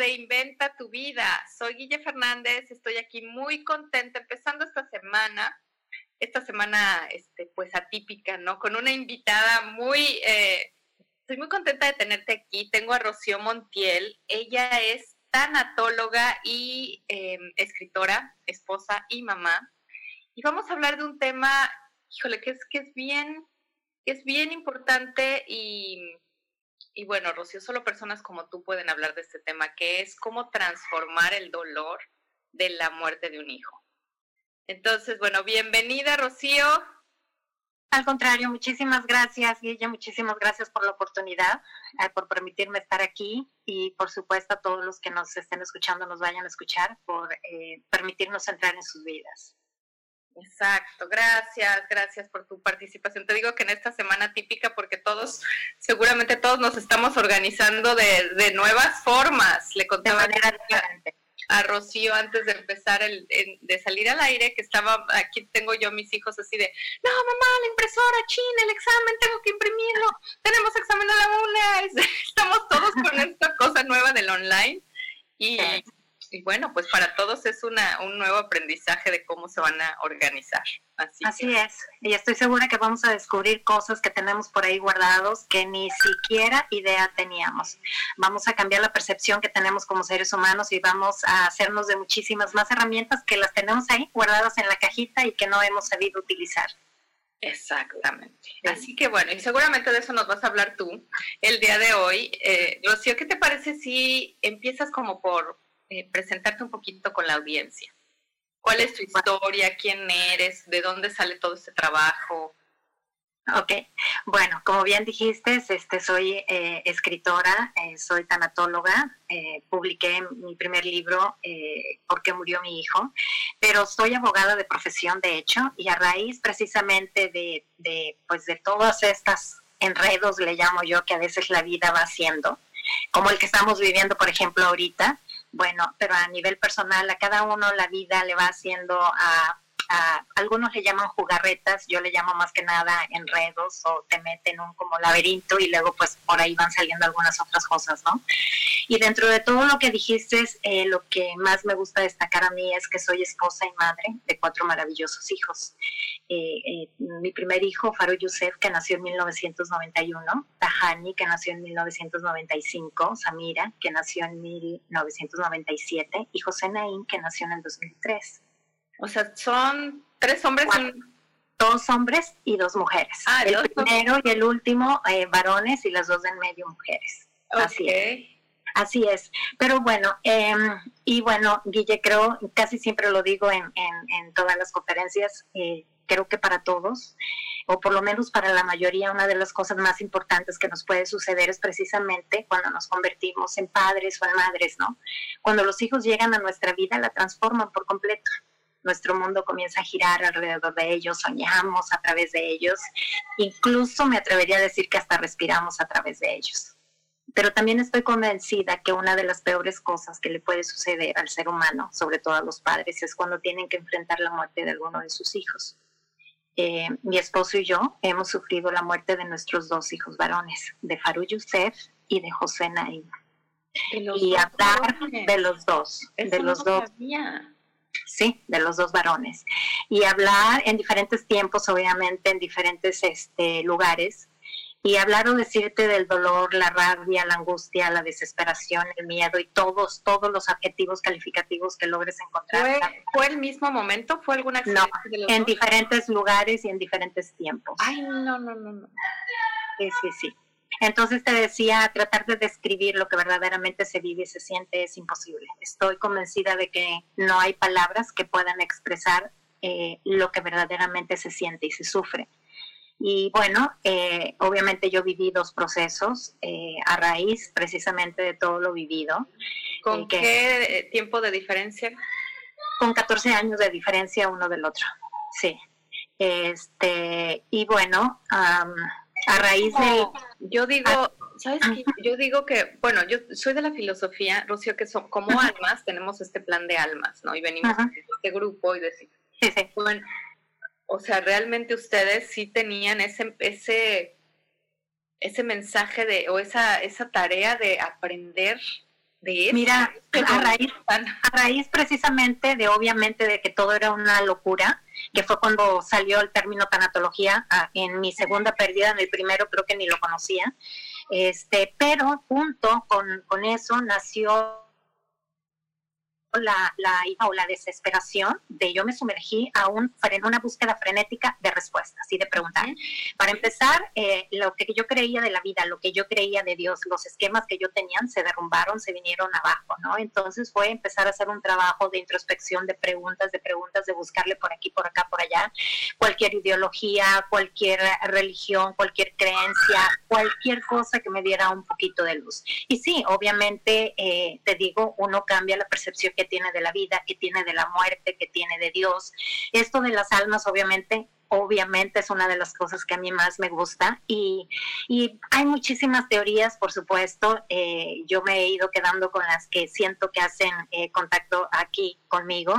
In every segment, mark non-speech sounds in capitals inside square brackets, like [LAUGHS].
Reinventa tu vida. Soy Guille Fernández, estoy aquí muy contenta empezando esta semana, esta semana este, pues atípica, ¿no? Con una invitada muy, eh, estoy muy contenta de tenerte aquí. Tengo a Rocío Montiel, ella es tanatóloga y em, escritora, esposa y mamá. Y vamos a hablar de un tema, híjole, que es, que es bien, que es bien importante y y bueno, Rocío, solo personas como tú pueden hablar de este tema, que es cómo transformar el dolor de la muerte de un hijo. Entonces, bueno, bienvenida, Rocío. Al contrario, muchísimas gracias, Guilla, muchísimas gracias por la oportunidad, eh, por permitirme estar aquí y por supuesto a todos los que nos estén escuchando, nos vayan a escuchar, por eh, permitirnos entrar en sus vidas. Exacto, gracias, gracias por tu participación. Te digo que en esta semana típica, porque todos, seguramente todos nos estamos organizando de, nuevas formas. Le contaba a, Rocío antes de empezar, el, de salir al aire, que estaba, aquí tengo yo mis hijos así de, no, mamá, la impresora, china, el examen, tengo que imprimirlo, tenemos examen a la una, [LAUGHS] estamos todos con esta cosa nueva del online. Y, y bueno, pues para todos es una, un nuevo aprendizaje de cómo se van a organizar. Así, Así es, y estoy segura que vamos a descubrir cosas que tenemos por ahí guardados que ni siquiera idea teníamos. Vamos a cambiar la percepción que tenemos como seres humanos y vamos a hacernos de muchísimas más herramientas que las tenemos ahí guardadas en la cajita y que no hemos sabido utilizar. Exactamente. Así que bueno, y seguramente de eso nos vas a hablar tú el día de hoy. Eh, Rocío, ¿qué te parece si empiezas como por eh, presentarte un poquito con la audiencia. ¿Cuál es tu historia? ¿Quién eres? ¿De dónde sale todo este trabajo? Ok, bueno, como bien dijiste, este, soy eh, escritora, eh, soy tanatóloga, publiqué mi primer libro, Porque murió mi hijo, pero soy abogada de profesión, de hecho, y a raíz precisamente de, de, pues de todas estas enredos, le llamo yo, que a veces la vida va haciendo, como el que estamos viviendo, por ejemplo, ahorita, bueno, pero a nivel personal, a cada uno la vida le va haciendo a algunos le llaman jugarretas, yo le llamo más que nada enredos o te meten un como laberinto y luego pues por ahí van saliendo algunas otras cosas, ¿no? Y dentro de todo lo que dijiste, eh, lo que más me gusta destacar a mí es que soy esposa y madre de cuatro maravillosos hijos. Eh, eh, mi primer hijo, Faro Youssef, que nació en 1991, Tahani, que nació en 1995, Samira, que nació en 1997, y José Naín, que nació en el 2003. O sea, son tres hombres. Dos hombres y dos mujeres. Ah, el primero y el último eh, varones y las dos en medio mujeres. Así es. Así es. Pero bueno, eh, y bueno, Guille, creo, casi siempre lo digo en, en, todas las conferencias, eh, creo que para todos, o por lo menos para la mayoría, una de las cosas más importantes que nos puede suceder es precisamente cuando nos convertimos en padres o en madres, ¿no? Cuando los hijos llegan a nuestra vida, la transforman por completo nuestro mundo comienza a girar alrededor de ellos, soñamos a través de ellos, incluso me atrevería a decir que hasta respiramos a través de ellos. Pero también estoy convencida que una de las peores cosas que le puede suceder al ser humano, sobre todo a los padres, es cuando tienen que enfrentar la muerte de alguno de sus hijos. Eh, mi esposo y yo hemos sufrido la muerte de nuestros dos hijos varones, de Faru Youssef y de José Naim. Y hablar de los dos, de los dos. ¿Sí? De los dos varones. Y hablar en diferentes tiempos, obviamente, en diferentes este, lugares. y hablar o decirte del dolor, la rabia, la angustia, la desesperación, el miedo y todos, todos los adjetivos calificativos que logres encontrar. ¿Fue, el mismo momento? ¿Fue alguna No, en diferentes lugares y en diferentes tiempos. Ay, no, no, no, no. Sí, sí, sí. Entonces te decía, tratar de describir lo que verdaderamente se vive y se siente es imposible. Estoy convencida de que no hay palabras que puedan expresar eh, lo que verdaderamente se siente y se sufre. Y bueno, eh, obviamente yo viví dos procesos eh, a raíz precisamente de todo lo vivido. ¿Con qué tiempo de diferencia? Con 14 años de diferencia uno del otro, sí. Este, y bueno, a raíz de... Yo digo, ¿sabes qué? Yo digo que, bueno, yo soy de la filosofía, Rocío, que son, como almas tenemos este plan de almas, ¿no? Y venimos a este grupo y decimos, sí, sí. bueno, o sea, realmente ustedes sí tenían ese, ese, ese mensaje de, o esa, esa tarea de aprender de eso. Mira, [LAUGHS] a raíz, a raíz precisamente de obviamente de que todo era una locura, que fue cuando salió el término tanatología ah, en mi segunda pérdida, en el primero creo que ni lo conocía, este, pero junto con, con eso nació la, la o la desesperación de yo me sumergí a un, en una búsqueda frenética de respuestas y de preguntar. Para empezar, eh, lo que yo creía de la vida, lo que yo creía de Dios, los esquemas que yo tenía se derrumbaron, se vinieron abajo, ¿no? Entonces fue empezar a hacer un trabajo de introspección, de preguntas, de preguntas, de buscarle por aquí, por acá, por allá, cualquier ideología, cualquier religión, cualquier creencia, cualquier cosa que me diera un poquito de luz. Y sí, obviamente, eh, te digo, uno cambia la percepción que tiene de la vida, que tiene de la muerte, que tiene de Dios. Esto de las almas, obviamente, obviamente es una de las cosas que a mí más me gusta y, hay muchísimas teorías, por supuesto. Eh, yo me he ido quedando con las que siento que hacen eh, contacto aquí conmigo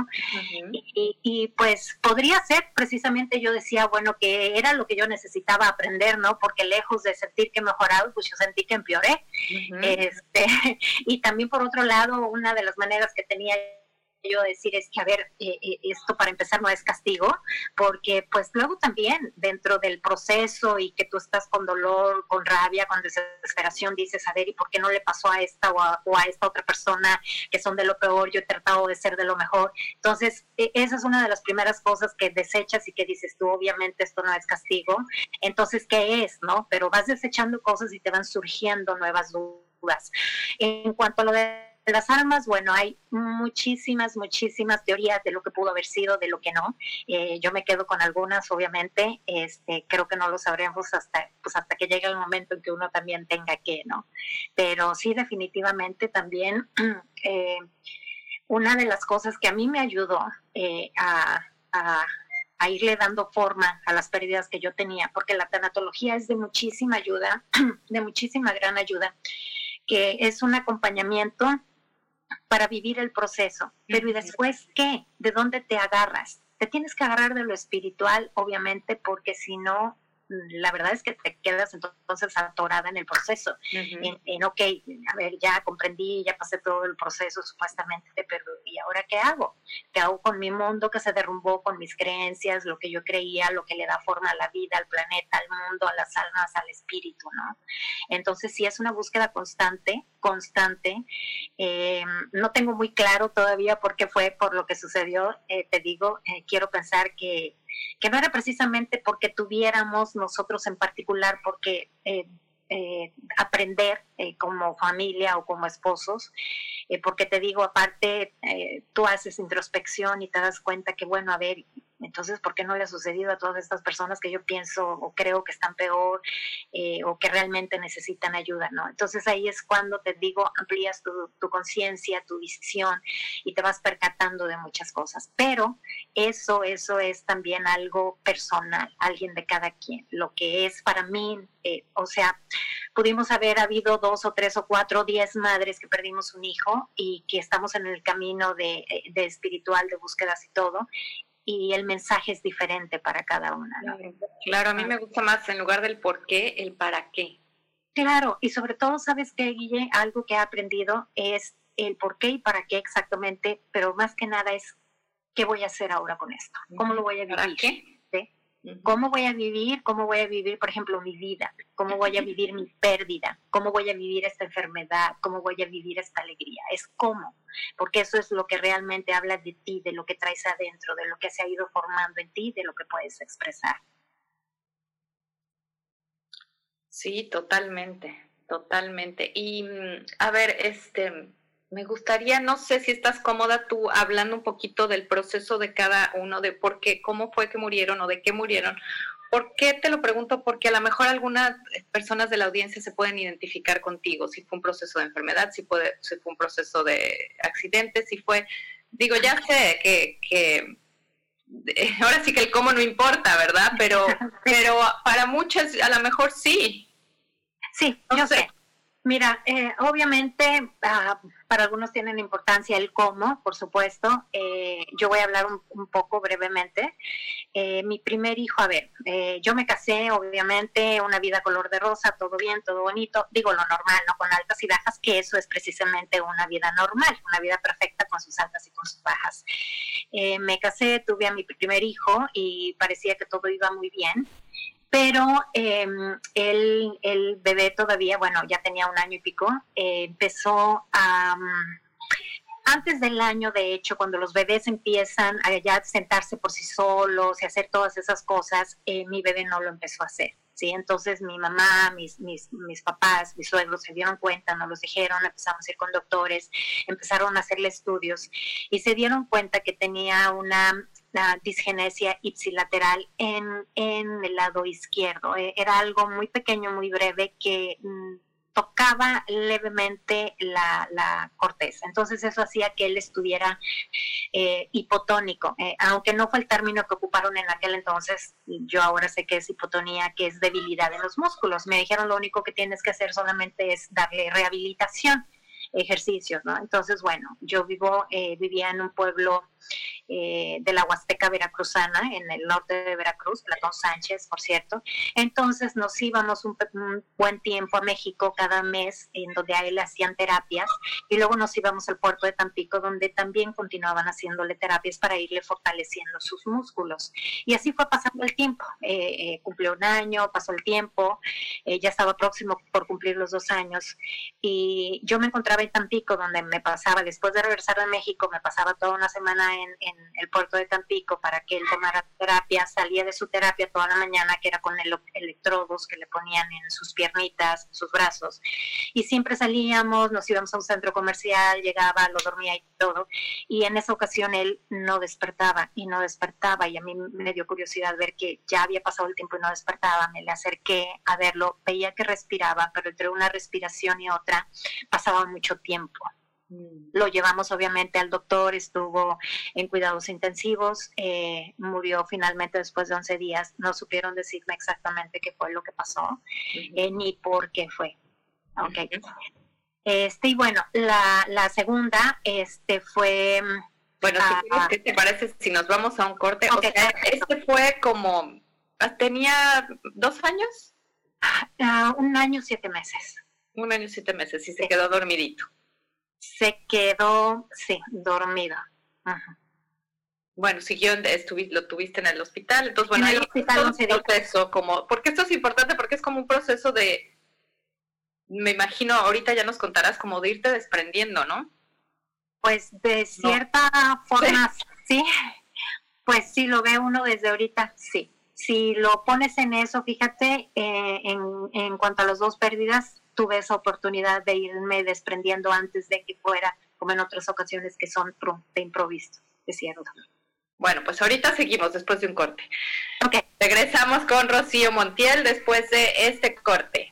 y, y, pues podría ser precisamente yo decía, bueno, que era lo que yo necesitaba aprender, ¿no? Porque lejos de sentir que mejoraba, pues yo sentí que empeoré. este, [LAUGHS] y también por otro lado, una de las maneras que tenía yo decir es que, a ver, eh, eh, esto para empezar no es castigo, porque pues luego también dentro del proceso y que tú estás con dolor, con rabia, con desesperación, dices, a ver, ¿y por qué no le pasó a esta o a, esta otra persona que son de lo peor? Yo he tratado de ser de lo mejor. Entonces, e, esa es una de las primeras cosas que desechas y que dices tú, obviamente esto no es castigo. Entonces, ¿qué es? ¿No? Pero vas desechando cosas y te van surgiendo nuevas dudas. En cuanto a lo de las armas, bueno, hay muchísimas, muchísimas teorías de lo que pudo haber sido, de lo que no. Eh, yo me quedo con algunas, obviamente. Este, creo que no lo sabremos hasta, pues hasta que llegue el momento en que uno también tenga que, ¿no? Pero sí, definitivamente también [CLEARS THROAT] eh, una de las cosas que a mí me ayudó eh, a, a irle dando forma a las pérdidas que yo tenía, porque la tanatología es de muchísima ayuda, [CLEARS THROAT] de muchísima gran ayuda, que es un acompañamiento para vivir el proceso. Pero ¿y después qué? ¿De dónde te agarras? Te tienes que agarrar de lo espiritual, obviamente, porque si no, la verdad es que te quedas entonces atorada en el proceso, en, ok, a ver, ya comprendí, ya pasé todo el proceso supuestamente, pero ¿y ahora qué hago? ¿Qué hago con mi mundo que se derrumbó, con mis creencias, lo que yo creía, lo que le da forma a la vida, al planeta, al mundo, a las almas, al espíritu, ¿no? Entonces sí es una búsqueda constante, constante. Eh, no tengo muy claro todavía por qué fue, por lo que sucedió, eh, te digo, eh, quiero pensar que que no era precisamente porque tuviéramos nosotros en particular, porque eh, eh, aprender eh, como familia o como esposos, porque te digo, aparte, tú haces introspección y te das cuenta que, bueno, a ver, entonces, ¿por qué no le ha sucedido a todas estas personas que yo pienso o creo que están peor eh, o que realmente necesitan ayuda? ¿no? Entonces ahí es cuando te digo, amplías tu, tu conciencia, tu visión y te vas percatando de muchas cosas. Pero eso, eso es también algo personal, alguien de cada quien. Lo que es para mí, eh, o sea, pudimos haber habido dos o tres o cuatro, diez madres que perdimos un hijo y que estamos en el camino de, eh, de espiritual, de búsquedas y todo y el mensaje es diferente para cada una. Claro, a mí me gusta más en lugar del por qué, el para qué. Claro, y sobre todo, ¿sabes qué, Guille? Algo que he aprendido es el por qué y para qué exactamente, pero más que nada es qué voy a hacer ahora con esto, cómo lo voy a vivir. ¿Para qué? ¿Cómo voy a vivir? ¿Cómo voy a vivir, por ejemplo, mi vida? ¿Cómo voy a [LAUGHS] vivir mi pérdida? ¿Cómo voy a vivir esta enfermedad? ¿Cómo voy a vivir esta alegría? Es cómo, porque eso es lo que realmente habla de ti, de lo que traes adentro, de lo que se ha ido formando en ti, de lo que puedes expresar. Sí, totalmente, totalmente. Y mm, a ver, este, me gustaría, no sé si estás cómoda tú hablando un poquito del proceso de cada uno, de por qué, cómo fue que murieron o de qué murieron. ¿Por qué te lo pregunto? Porque a lo mejor algunas personas de la audiencia se pueden identificar contigo, si fue un proceso de enfermedad, si, fue un proceso de accidente, si fue, digo, ya sé que, que [LAUGHS] ahora sí que el cómo no importa, ¿verdad? Pero, [LAUGHS] pero para muchas a lo mejor sí. Sí, yo sé. Mira, eh, obviamente ah, para algunos tienen importancia el cómo, por supuesto. Eh, yo voy a hablar un, poco brevemente. Eh, mi primer hijo, a ver, yo me casé, obviamente, una vida color de rosa, todo bien, todo bonito. Digo lo normal, no con altas y bajas, que eso es precisamente una vida normal, una vida perfecta con sus altas y con sus bajas. me casé, tuve a mi primer hijo y parecía que todo iba muy bien pero eh, el, bebé todavía, bueno, ya tenía un año y pico, eh, empezó a... antes del año, de hecho, cuando los bebés empiezan a ya sentarse por sí solos y hacer todas esas cosas, eh, mi bebé no lo empezó a hacer. ¿sí? Entonces mi mamá, mis, mis, mis, papás, mis suegros se dieron cuenta, nos los dijeron, empezamos a ir con doctores, empezaron a hacerle estudios y se dieron cuenta que tenía una la disgenesia ipsilateral en, en el lado izquierdo. Eh, era algo muy pequeño, muy breve, que mm, tocaba levemente la, la, corteza. Entonces eso hacía que él estuviera eh, hipotónico, eh, aunque no fue el término que ocuparon en aquel entonces, yo ahora sé que es hipotonía, que es debilidad en los músculos. Me dijeron lo único que tienes que hacer solamente es darle rehabilitación ejercicios, ¿no? Entonces, bueno, yo vivo, vivía en un pueblo eh, de la Huasteca Veracruzana, en el norte de Veracruz, Platón Sánchez, por cierto. Entonces nos íbamos un, buen tiempo a México cada mes, en donde a él hacían terapias, y luego nos íbamos al puerto de Tampico, donde también continuaban haciéndole terapias para irle fortaleciendo sus músculos. Y así fue pasando el tiempo. Eh, eh, cumplió un año, pasó el tiempo, ya estaba próximo por cumplir los dos años, y yo me encontraba en Tampico, donde me pasaba, después de regresar de México, me pasaba toda una semana en, en el puerto de Tampico para que él tomara terapia, salía de su terapia toda la mañana, que era con el, electrodos que le ponían en sus piernitas, en sus brazos, y siempre salíamos, nos íbamos a un centro comercial, llegaba, lo dormía y todo, y en esa ocasión él no despertaba y no despertaba, y a mí me dio curiosidad ver que ya había pasado el tiempo y no despertaba, me le acerqué a verlo, veía que respiraba, pero entre una respiración y otra pasaba mucho tiempo. Mm. Lo llevamos obviamente al doctor, estuvo en cuidados intensivos, eh, murió finalmente después de 11 días. No supieron decirme exactamente qué fue lo que pasó, eh, ni por qué fue. Okay. Este, y bueno, la, la segunda este, fue... Bueno, ¿qué te parece si nos vamos a un corte? o sea, este fue como, ¿tenía dos años? Ah, un año, siete meses. Un año, siete meses, y se quedó dormidito se quedó, sí, dormida. Bueno, siguió, lo tuviste en el hospital, entonces bueno, en el hospital un proceso como, porque esto es importante porque es como un proceso de, me imagino, ahorita ya nos contarás como de irte desprendiendo, ¿no? Pues de cierta forma, sí. Pues sí, lo ve uno desde ahorita, sí. Si lo pones en eso, fíjate, eh, en, en cuanto a las dos pérdidas, tuve esa oportunidad de irme desprendiendo antes de que fuera, como en otras ocasiones que son de improviso, es cierto. Bueno, pues ahorita seguimos después de un corte. Ok. Regresamos con Rocío Montiel después de este corte.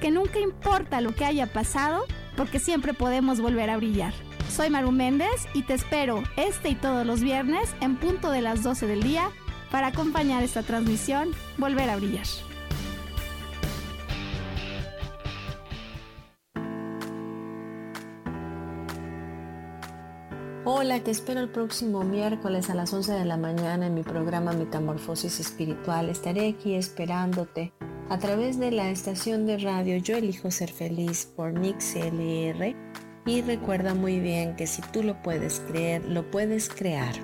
que nunca importa lo que haya pasado, porque siempre podemos volver a brillar. Soy Maru Méndez y te espero este y todos los viernes en punto de las 12 del día para acompañar esta transmisión, volver a brillar. Hola, te espero el próximo miércoles a las 11 de la mañana en mi programa Metamorfosis Espiritual. Estaré aquí esperándote a través de la estación de radio Yo Elijo Ser Feliz por Mix LR. Y recuerda muy bien que si tú lo puedes creer, lo puedes crear.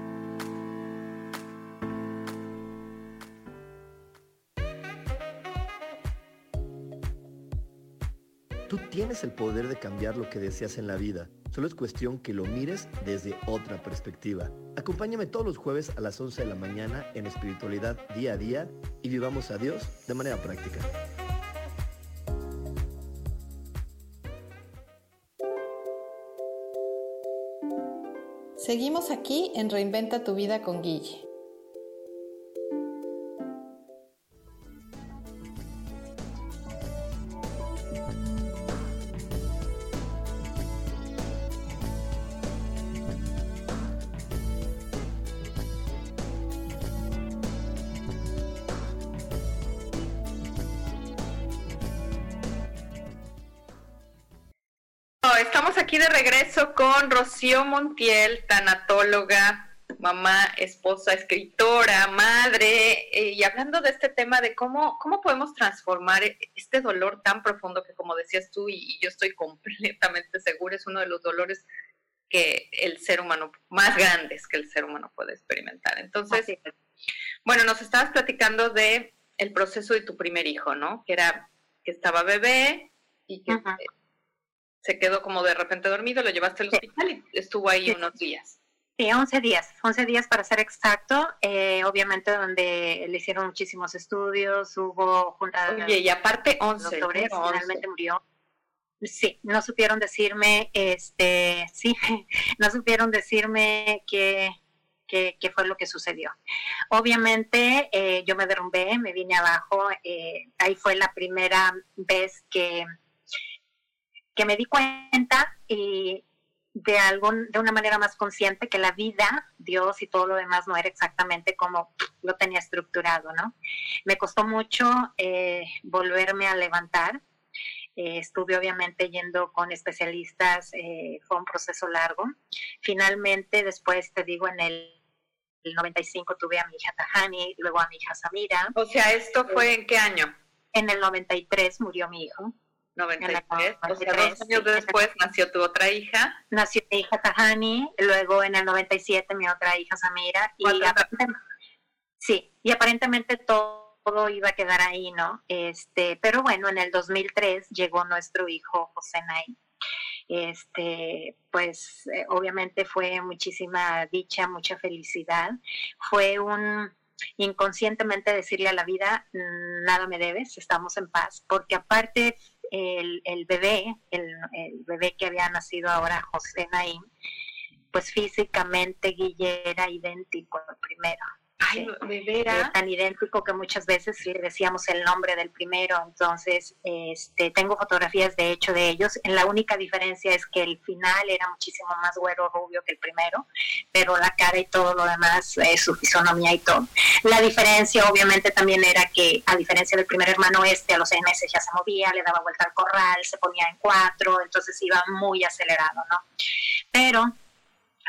Tú tienes el poder de cambiar lo que deseas en la vida. Solo es cuestión que lo mires desde otra perspectiva. Acompáñame todos los jueves a las 11 de la mañana en espiritualidad día a día y vivamos a Dios de manera práctica. Seguimos aquí en Reinventa tu vida con Guille. Regreso con Rocío Montiel, tanatóloga, mamá, esposa, escritora, madre, eh, y hablando de este tema de cómo, cómo podemos transformar este dolor tan profundo que, como decías tú, y, yo estoy [LAUGHS] completamente segura, es uno de los dolores que el ser humano, más grandes que el ser humano puede experimentar. Entonces, bueno, nos estabas platicando de el proceso de tu primer hijo, ¿no? Que era que estaba bebé y que se quedó como de repente dormido, lo llevaste al hospital y estuvo ahí unos días. Sí, 11 días, 11 días para ser exacto, eh, obviamente donde le hicieron muchísimos estudios, hubo juntas... Oye, y aparte 11, finalmente murió. Sí, no supieron decirme, este, [LAUGHS] sí, no supieron decirme qué qué fue lo que sucedió. Obviamente eh, yo me derrumbé, me vine abajo, eh, ahí fue la primera vez que que me di cuenta y de algo, de una manera más consciente que la vida, Dios y todo lo demás no era exactamente como lo tenía estructurado, ¿no? Me costó mucho eh, volverme a levantar. Eh, estuve obviamente yendo con especialistas, eh, fue un proceso largo. Finalmente, después te digo, en el, 95 tuve a mi hija Tahani, luego a mi hija Samira. O sea, ¿esto fue en qué año? En el 93 murió mi hijo. 93, o sea, dos años después nació tu otra hija. Nació mi hija Tahani, luego en el 97 mi otra hija Samira. Y sí, y aparentemente todo, todo, iba a quedar ahí, ¿no? Este, pero bueno, en el 2003 llegó nuestro hijo José Nay. Este, pues eh, obviamente fue muchísima dicha, mucha felicidad. Fue un inconscientemente decirle a la vida, nada me debes, estamos en paz, porque aparte el, el bebé, el, bebé que había nacido ahora, José Naim, pues físicamente Guille era idéntico al primero. Tan idéntico que muchas veces le decíamos el nombre del primero. Entonces, este, tengo fotografías de hecho de ellos. La única diferencia es que el final era muchísimo más güero rubio que el primero, pero la cara y todo lo demás, eh, su fisonomía y todo. La diferencia obviamente también era que a diferencia del primer hermano este, a los seis meses ya se movía, le daba vuelta al corral, se ponía en cuatro, entonces iba muy acelerado, ¿no? Pero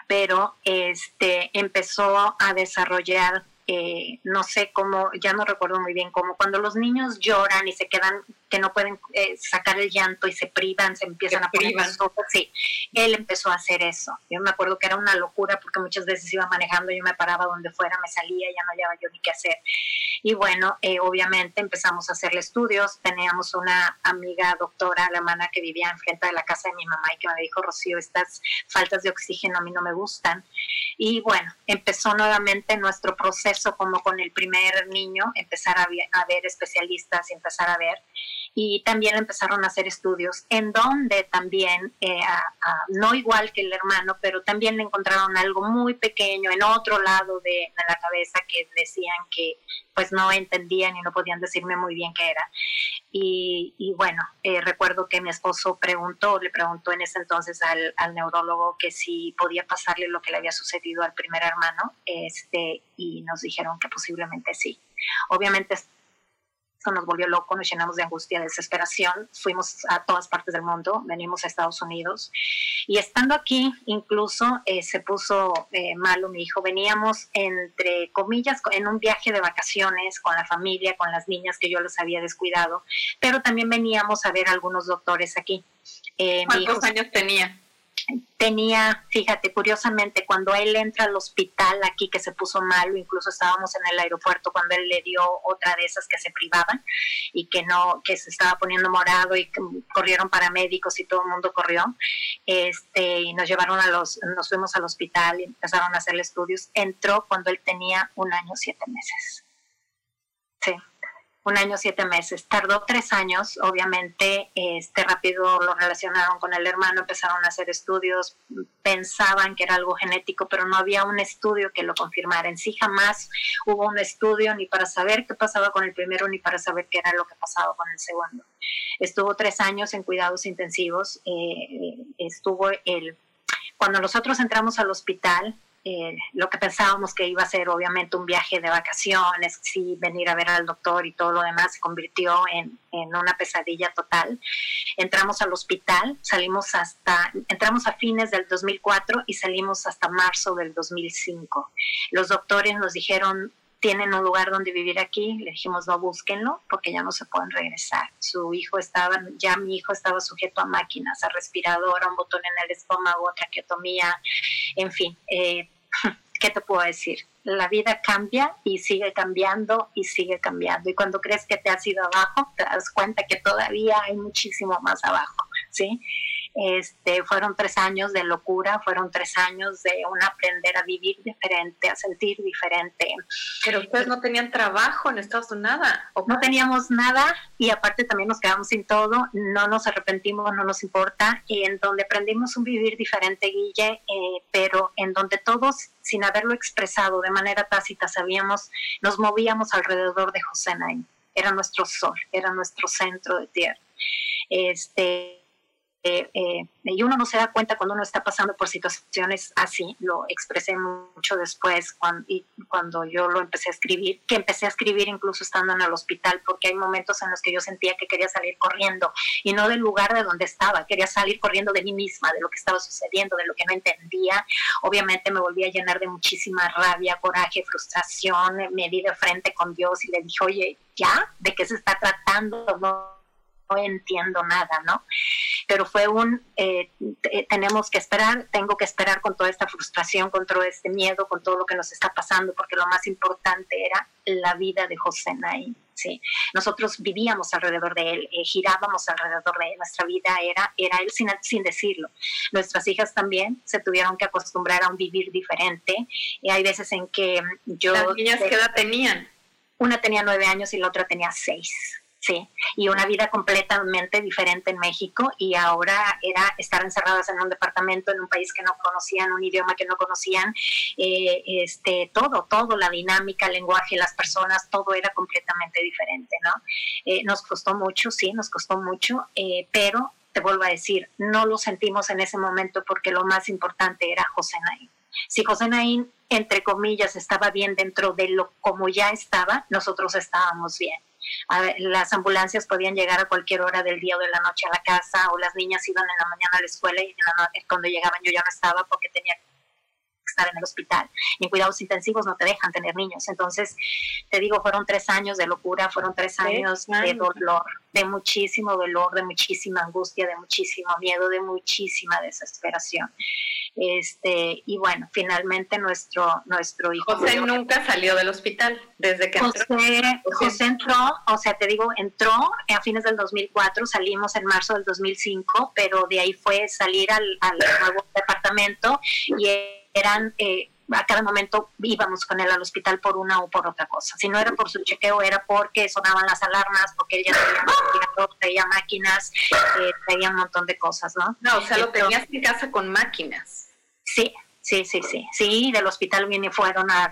pero este empezó a desarrollar eh, no sé cómo, ya no recuerdo muy bien cómo, cuando los niños lloran y se quedan, que no pueden eh, sacar el llanto y se privan, se empiezan a poner ojos, sí, él empezó a hacer eso. Yo me acuerdo que era una locura porque muchas veces iba manejando, yo me paraba donde fuera, me salía, ya no hallaba yo ni qué hacer. Y bueno, eh, obviamente empezamos a hacerle estudios, teníamos una amiga doctora alemana que vivía enfrente de la casa de mi mamá y que me dijo, Rocío, estas faltas de oxígeno a mí no me gustan. Y bueno, empezó nuevamente nuestro proceso como con el primer niño, empezar a, ver especialistas y empezar a ver. Y también empezaron a hacer estudios en donde también, eh, no igual que el hermano, pero también encontraron algo muy pequeño en otro lado de, la cabeza que decían que pues no entendían y no podían decirme muy bien qué era. Y, bueno, eh, recuerdo que mi esposo preguntó, le preguntó en ese entonces al, al, neurólogo que si podía pasarle lo que le había sucedido al primer hermano, este, y nos dijeron que posiblemente sí. Obviamente eso nos volvió loco, nos llenamos de angustia, de desesperación, fuimos a todas partes del mundo, venimos a Estados Unidos y estando aquí incluso eh, se puso eh, malo mi hijo, veníamos entre comillas en un viaje de vacaciones con la familia, con las niñas que yo los había descuidado, pero también veníamos a ver a algunos doctores aquí. Eh, ¿Cuántos años tenía? Tenía, fíjate, curiosamente, cuando él entra al hospital aquí que se puso malo, incluso estábamos en el aeropuerto cuando él le dio otra de esas que se privaban y que no, que se estaba poniendo morado y corrieron paramédicos y todo el mundo corrió, este, y nos llevaron a los, nos fuimos al hospital y empezaron a hacerle estudios, entró cuando él tenía un año, siete meses. Sí un año, siete meses. Tardó tres años, obviamente, este rápido lo relacionaron con el hermano, empezaron a hacer estudios, pensaban que era algo genético, pero no había un estudio que lo confirmara. En sí jamás hubo un estudio ni para saber qué pasaba con el primero, ni para saber qué era lo que pasaba con el segundo. Estuvo tres años en cuidados intensivos, eh, estuvo el... Cuando nosotros entramos al hospital, eh, lo que pensábamos que iba a ser obviamente un viaje de vacaciones, sí, venir a ver al doctor y todo lo demás, se convirtió en, una pesadilla total. Entramos al hospital, salimos hasta, entramos a fines del 2004 y salimos hasta marzo del 2005. Los doctores nos dijeron, tienen un lugar donde vivir aquí, le dijimos no búsquenlo porque ya no se pueden regresar. Su hijo estaba, ya mi hijo estaba sujeto a máquinas, a respirador, a un botón en el estómago, traqueotomía, en fin. Eh, [LAUGHS] ¿Qué te puedo decir? La vida cambia y sigue cambiando y sigue cambiando. Y cuando crees que te has ido abajo, te das cuenta que todavía hay muchísimo más abajo, ¿sí? Este, fueron tres años de locura, fueron tres años de un aprender a vivir diferente, a sentir diferente. Pero ustedes no tenían trabajo en Estados Unidos, nada. No teníamos nada y aparte también nos quedamos sin todo, no nos arrepentimos, no nos importa. Y en donde aprendimos un vivir diferente, Guille, eh, pero en donde todos, sin haberlo expresado de manera tácita, sabíamos, nos movíamos alrededor de José Nain. Era nuestro sol, era nuestro centro de tierra. Este, eh, eh, y uno no se da cuenta cuando uno está pasando por situaciones así, lo expresé mucho después cuando, cuando yo lo empecé a escribir, que empecé a escribir incluso estando en el hospital, porque hay momentos en los que yo sentía que quería salir corriendo y no del lugar de donde estaba, quería salir corriendo de mí misma, de lo que estaba sucediendo, de lo que no entendía. Obviamente me volví a llenar de muchísima rabia, coraje, frustración, me di de frente con Dios y le dije, oye, ¿ya? ¿De qué se está tratando? No entiendo nada, ¿no? Pero fue un, eh, tenemos que esperar, tengo que esperar con toda esta frustración, con todo este miedo, con todo lo que nos está pasando, porque lo más importante era la vida de José Naí. ¿sí? Nosotros vivíamos alrededor de él, eh, girábamos alrededor de él, nuestra vida era, era él sin, sin decirlo. Nuestras hijas también se tuvieron que acostumbrar a un vivir diferente. Y hay veces en que yo... ¿Las niñas qué edad tenían? Una tenía nueve años y la otra tenía seis sí, y una vida completamente diferente en México y ahora era estar encerradas en un departamento, en un país que no conocían, un idioma que no conocían, eh, este, todo, todo, la dinámica, el lenguaje, las personas, todo era completamente diferente, ¿no? Eh, nos costó mucho, sí, nos costó mucho, eh, pero te vuelvo a decir, no lo sentimos en ese momento porque lo más importante era José Naín. Si José Naín, entre comillas, estaba bien dentro de lo como ya estaba, nosotros estábamos bien las ambulancias podían llegar a cualquier hora del día o de la noche a la casa, o las niñas iban en la mañana a la escuela y cuando llegaban yo ya no estaba porque tenía que estar en el hospital. Y en cuidados intensivos no te dejan tener niños. Entonces, te digo, fueron tres años de locura, fueron tres años de dolor, de muchísimo dolor, de muchísima angustia, de muchísimo miedo, de muchísima desesperación. Este, y bueno, finalmente nuestro, nuestro hijo. José nunca salió del hospital desde que José, entró. José entró, o sea, te digo, entró a fines del 2004, salimos en marzo del 2005, pero de ahí fue salir al, al nuevo departamento y eran eh, a cada momento íbamos con él al hospital por una o por otra cosa. Si no era por su chequeo, era porque sonaban las alarmas, porque él ya traía, [GASPS] traía máquinas, eh, traía un montón de cosas, ¿no? No, o sea, lo tenías en casa con máquinas. Sí, sí, sí, sí. Sí, del hospital viene fueron a,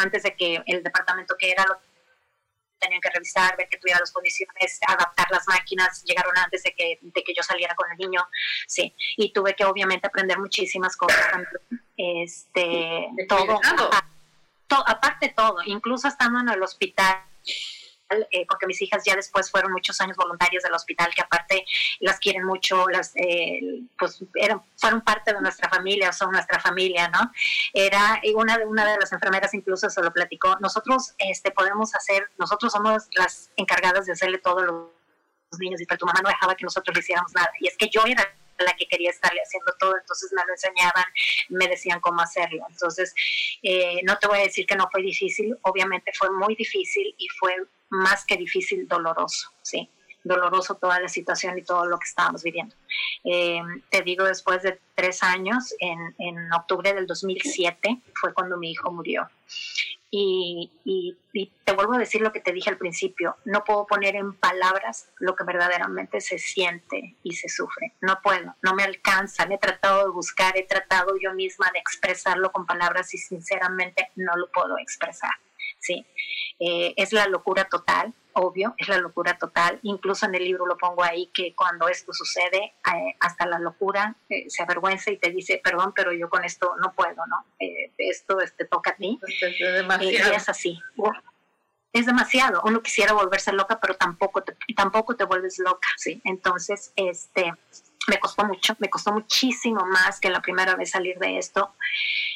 antes de que el departamento que era lo tenían que revisar, ver que tuviera las condiciones, adaptar las máquinas, llegaron antes de que, de que yo saliera con el niño, sí, y tuve que obviamente aprender muchísimas cosas, este, todo, aparte todo, incluso estando en el hospital, eh, porque mis hijas ya después fueron muchos años voluntarias del hospital, que aparte las quieren mucho, las, eh, pues eran, fueron parte de nuestra familia, son nuestra familia, ¿no? Era, y una, una de las enfermeras incluso se lo platicó, nosotros este, podemos hacer, nosotros somos las encargadas de hacerle todo a los niños, y pero tu mamá no dejaba que nosotros le hiciéramos nada, y es que yo era la que quería estarle haciendo todo, entonces me lo enseñaban, me decían cómo hacerlo. Entonces, eh, no te voy a decir que no fue difícil, obviamente fue muy difícil y fue más que difícil, doloroso, ¿sí? Doloroso toda la situación y todo lo que estábamos viviendo. Eh, te digo, después de tres años, en, en, octubre del 2007, fue cuando mi hijo murió. Y, y, te vuelvo a decir lo que te dije al principio, no puedo poner en palabras lo que verdaderamente se siente y se sufre. No puedo, no me alcanza. He tratado de buscar, he tratado yo misma de expresarlo con palabras y sinceramente no lo puedo expresar. ¿Sí? Eh, es la locura total, obvio, es la locura total. Incluso en el libro lo pongo ahí que cuando esto sucede, eh, hasta la locura eh, se avergüenza y te dice, perdón, pero yo con esto no puedo, ¿no? esto este, toca a ti. Es, demasiado. es así. Es demasiado. Uno quisiera volverse loca, pero tampoco te, tampoco te vuelves loca, ¿sí? Entonces, este me costó mucho, me costó muchísimo más que la primera vez salir de esto.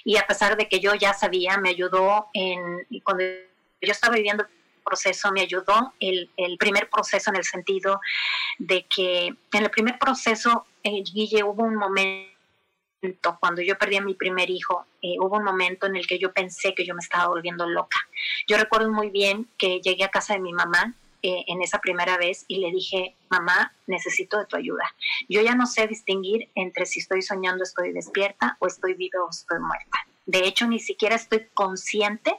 Y a pesar de que yo ya sabía, me ayudó en, cuando yo estaba viviendo el proceso, me ayudó el, el primer proceso en el sentido de que en el primer proceso, eh, Guille, hubo un momento, cuando yo perdí a mi primer hijo, eh, hubo un momento en el que yo pensé que yo me estaba volviendo loca. Yo recuerdo muy bien que llegué a casa de mi mamá eh, en esa primera vez y le dije, mamá, necesito de tu ayuda. Yo ya no sé distinguir entre si estoy soñando, estoy despierta o estoy viva o estoy muerta. De hecho, ni siquiera estoy consciente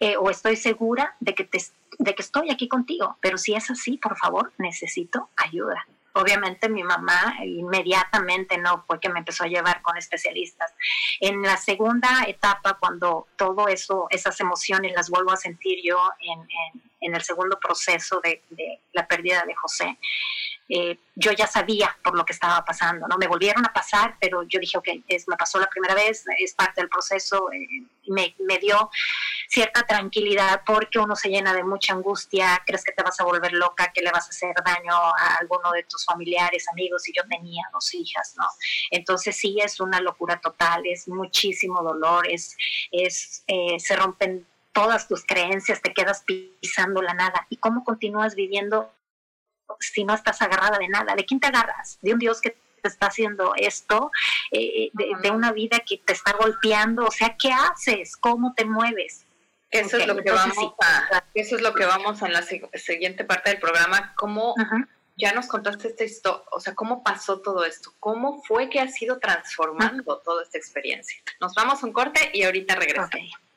eh, o estoy segura de que, te, de que estoy aquí contigo. Pero si es así, por favor, necesito ayuda obviamente mi mamá inmediatamente no fue que me empezó a llevar con especialistas. En la segunda etapa, cuando todo eso, esas emociones las vuelvo a sentir yo en, el segundo proceso de, de, la pérdida de José, eh, yo ya sabía por lo que estaba pasando, ¿no? Me volvieron a pasar, pero yo dije, ok, es, me pasó la primera vez, es parte del proceso, eh, me, me, dio cierta tranquilidad porque uno se llena de mucha angustia, crees que te vas a volver loca, que le vas a hacer daño a alguno de tus familiares, amigos, y yo tenía dos hijas, ¿no? Entonces sí es una locura total, es muchísimo dolor, es, es eh, se rompen todas tus creencias, te quedas pisando la nada. ¿Y cómo continúas viviendo si no estás agarrada de nada? ¿De quién te agarras? ¿De un Dios que te está haciendo esto? Eh, de, una vida que te está golpeando? O sea, ¿qué haces? ¿Cómo te mueves? Eso es lo que vamos a, eso es lo que vamos en la siguiente parte del programa, cómo ya nos contaste esta historia, o sea, cómo pasó todo esto, cómo fue que ha sido transformando toda esta experiencia. Nos vamos a un corte y ahorita regresamos. Gracias.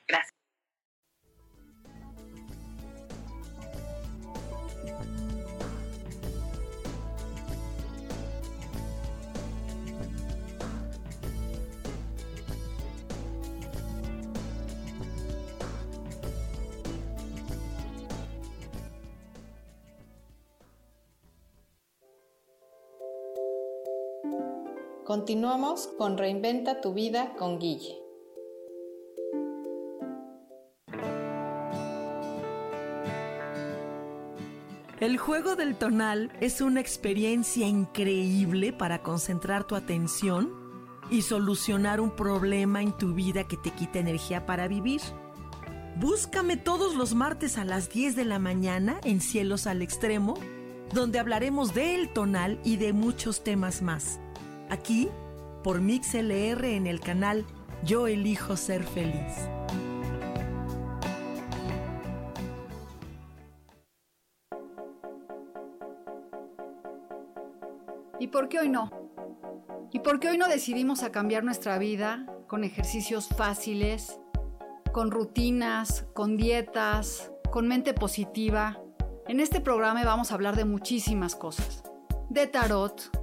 Continuamos con Reinventa tu vida con Guille. El juego del tonal es una experiencia increíble para concentrar tu atención y solucionar un problema en tu vida que te quita energía para vivir. Búscame todos los martes a las 10 de la mañana en Cielos al Extremo, donde hablaremos del tonal y de muchos temas más. Aquí, por MixLR en el canal Yo elijo ser feliz. ¿Y por qué hoy no? ¿Y por qué hoy no decidimos cambiar nuestra vida con ejercicios fáciles, con rutinas, con dietas, con mente positiva? En este programa vamos a hablar de muchísimas cosas. De tarot,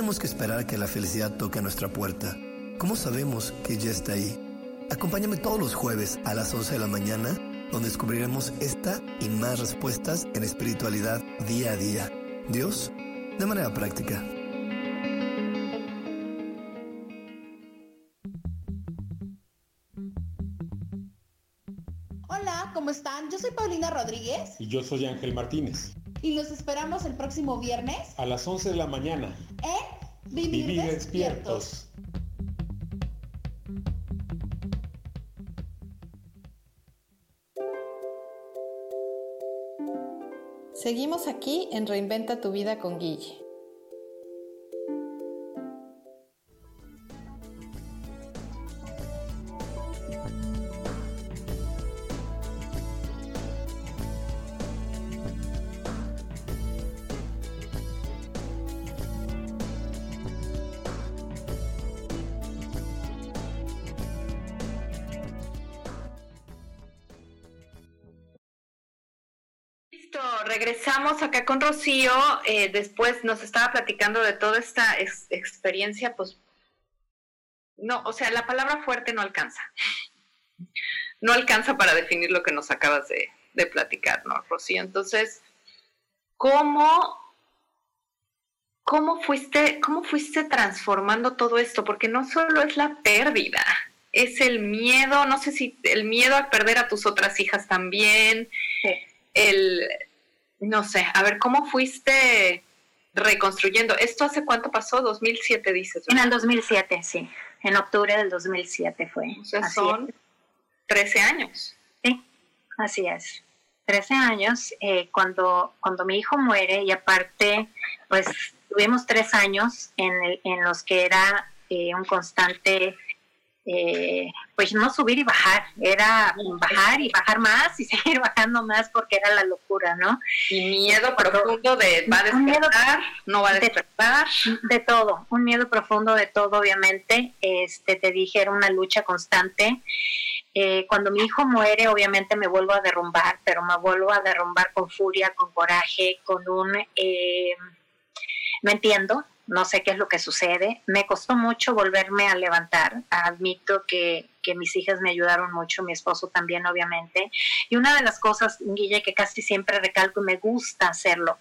Tenemos que esperar a que la felicidad toque a nuestra puerta? ¿Cómo sabemos que ya está ahí? Acompáñame todos los jueves a las 11 de la mañana, donde descubriremos esta y más respuestas en espiritualidad día a día. Dios de manera práctica. Hola, ¿cómo están? Yo soy Paulina Rodríguez. Y yo soy Ángel Martínez. Y los esperamos el próximo viernes. A las 11 de la mañana. En Vivir, despiertos. Seguimos aquí en Reinventa tu vida con Guille. Regresamos acá con Rocío. Eh, después nos estaba platicando de toda esta experiencia, pues, no, o sea, la palabra fuerte no alcanza. No alcanza para definir lo que nos acabas de, de platicar, ¿no, Rocío? Entonces, ¿cómo, cómo, fuiste, ¿cómo fuiste transformando todo esto? Porque no solo es la pérdida, es el miedo, no sé si el miedo a perder a tus otras hijas también, el no sé, a ver, ¿cómo fuiste reconstruyendo? ¿Esto hace cuánto pasó? 2007 dices. En el 2007, sí. En octubre del 2007 fue. O sea, son 13 años. Sí, así es. 13 años, eh, cuando, cuando mi hijo muere y aparte, pues tuvimos tres años en, en los que era eh, un constante eh, pues no subir y bajar, era bajar y bajar más y [LAUGHS] seguir bajando más porque era la locura, ¿no? Y miedo profundo de va a despertar, no va a despertar. De, todo, un miedo profundo de todo, obviamente. Este, te dije, era una lucha constante. Eh, cuando mi hijo muere, obviamente me vuelvo a derrumbar, pero me vuelvo a derrumbar con furia, con coraje, con un... Eh, no entiendo, no sé qué es lo que sucede. Me costó mucho volverme a levantar. Admito que, que, mis hijas me ayudaron mucho, mi esposo también, obviamente. Y una de las cosas, Guille, que casi siempre recalco y me gusta hacerlo,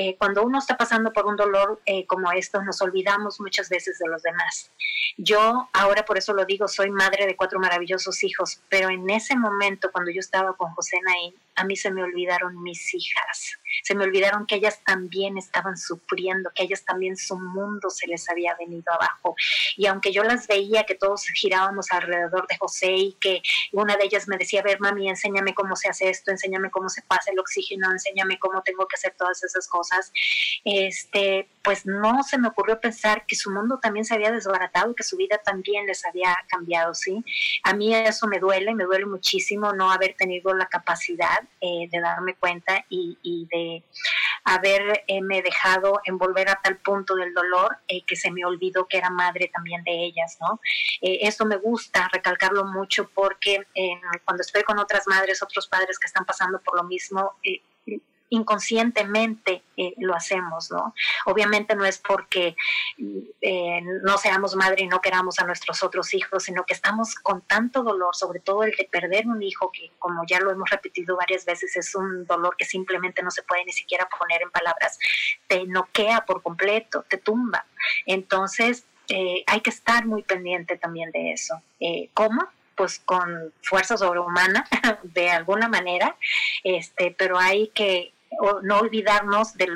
eh, cuando uno está pasando por un dolor eh, como esto, nos olvidamos muchas veces de los demás. Yo ahora por eso lo digo, soy madre de cuatro maravillosos hijos, pero en ese momento cuando yo estaba con José Naín, a mí se me olvidaron mis hijas, se me olvidaron que ellas también estaban sufriendo, que ellas también su mundo se les había venido abajo. Y aunque yo las veía que todos girábamos alrededor de José y que una de ellas me decía, a ver, mami, enséñame cómo se hace esto, enséñame cómo se pasa el oxígeno, enséñame cómo tengo que hacer todas esas cosas, este, pues no se me ocurrió pensar que su mundo también se había desbaratado, que su vida también les había cambiado, ¿sí? A mí eso me duele, me duele muchísimo no haber tenido la capacidad eh, de darme cuenta y, de haberme dejado envolver a tal punto del dolor que se me olvidó que era madre también de ellas, ¿no? esto me gusta recalcarlo mucho porque cuando estoy con otras madres, otros padres que están pasando por lo mismo, inconscientemente eh, lo hacemos, ¿no? Obviamente no es porque eh, no seamos madre y no queramos a nuestros otros hijos, sino que estamos con tanto dolor, sobre todo el de perder un hijo, que como ya lo hemos repetido varias veces, es un dolor que simplemente no se puede ni siquiera poner en palabras, te noquea por completo, te tumba. Entonces, eh, hay que estar muy pendiente también de eso. ¿Cómo? pues con fuerza sobrehumana [LAUGHS] de alguna manera, este, pero hay que no olvidarnos de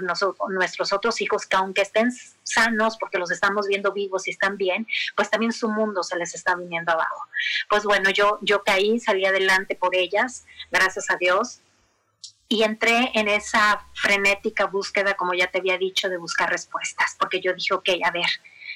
nuestros otros hijos que aunque estén sanos porque los estamos viendo vivos y están bien, pues también su mundo se les está viniendo abajo. Pues bueno, yo, yo caí, salí adelante por ellas, gracias a Dios, y entré en esa frenética búsqueda, como ya te había dicho, de buscar respuestas, porque yo dije, ok, a ver,